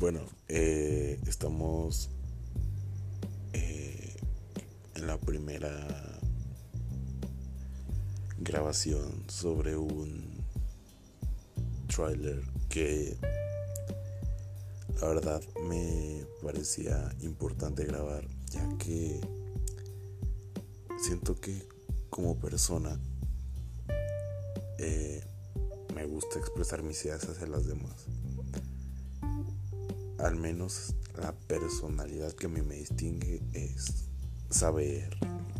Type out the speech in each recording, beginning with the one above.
Bueno, eh, estamos eh, en la primera grabación sobre un trailer que la verdad me parecía importante grabar ya que siento que como persona eh, me gusta expresar mis ideas hacia las demás al menos la personalidad que a mí me distingue es saber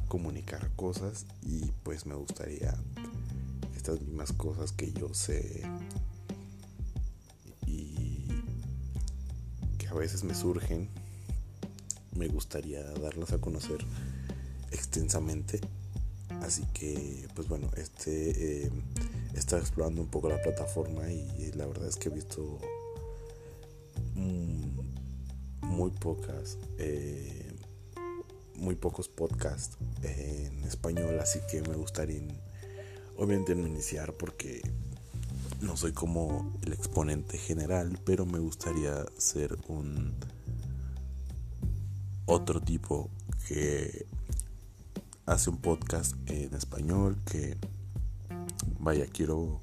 comunicar cosas y pues me gustaría estas mismas cosas que yo sé y que a veces me surgen. Me gustaría darlas a conocer extensamente. Así que pues bueno este eh, está explorando un poco la plataforma y la verdad es que he visto pocas, eh, muy pocos podcasts en español, así que me gustaría obviamente no iniciar porque no soy como el exponente general, pero me gustaría ser un otro tipo que hace un podcast en español que vaya quiero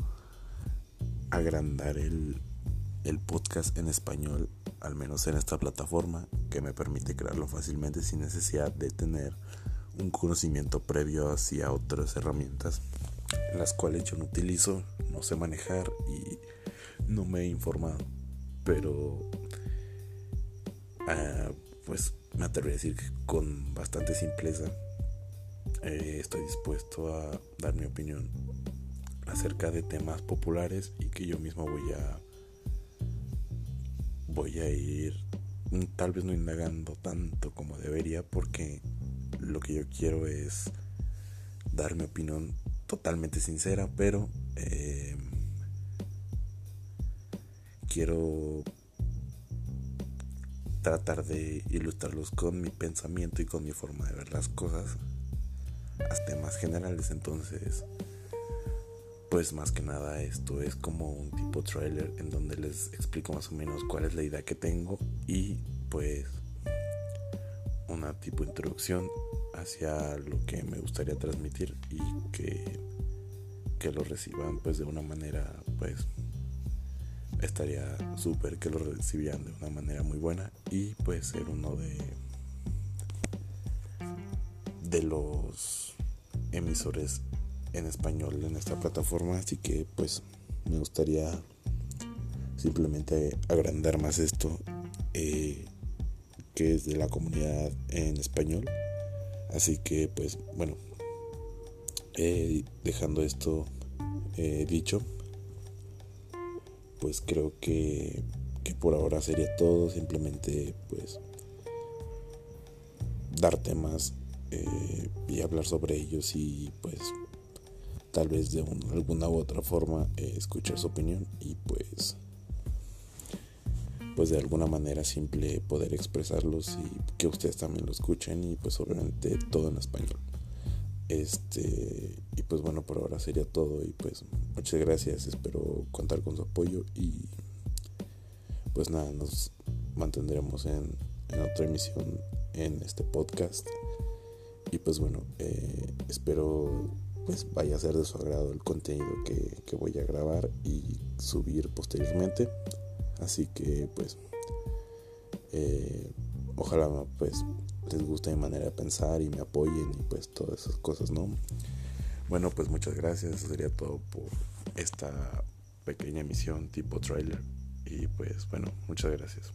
agrandar el, el podcast en español al menos en esta plataforma, que me permite crearlo fácilmente sin necesidad de tener un conocimiento previo hacia otras herramientas, las cuales yo no utilizo, no sé manejar y no me he informado. Pero, ah, pues me atrevo a decir que con bastante simpleza eh, estoy dispuesto a dar mi opinión acerca de temas populares y que yo mismo voy a voy a ir mm, tal vez no indagando tanto como debería porque lo que yo quiero es dar mi opinión totalmente sincera, pero em, quiero tratar de ilustrarlos con mi pensamiento y con mi forma de ver las cosas hasta temas generales. Entonces, pues más que nada esto es como un tipo trailer en donde les explico más o menos cuál es la idea que tengo y pues una tipo introducción hacia lo que me gustaría transmitir y que, que lo reciban pues de una manera pues estaría súper que lo recibieran de una manera muy buena y pues ser uno de de los emisores en español en esta plataforma, así que pues me gustaría simplemente agrandar más esto eh, que es de la comunidad en español. Así que pues bueno, eh, dejando esto eh, dicho, pues creo que, que por ahora sería todo, simplemente pues dar temas y hablar sobre ellos y pues tal vez de alguna u otra forma eh, escuchar su opinión y pues pues de alguna manera simple poder expresarlos y que ustedes también lo escuchen y pues obviamente todo en español. Este y pues bueno por ahora sería todo y pues muchas gracias. Espero contar con su apoyo y pues nada nos mantendremos en, en otra emisión en este podcast. Y pues bueno eh, espero pues vaya a ser de su agrado el contenido que, voy a grabar y subir posteriormente. Así que pues eh, ojalá pues les guste mi manera de pensar y me apoyen y pues todas esas cosas, ¿no? Bueno, pues muchas gracias. Eso sería todo por esta pequeña emisión tipo trailer. Y pues bueno, muchas gracias.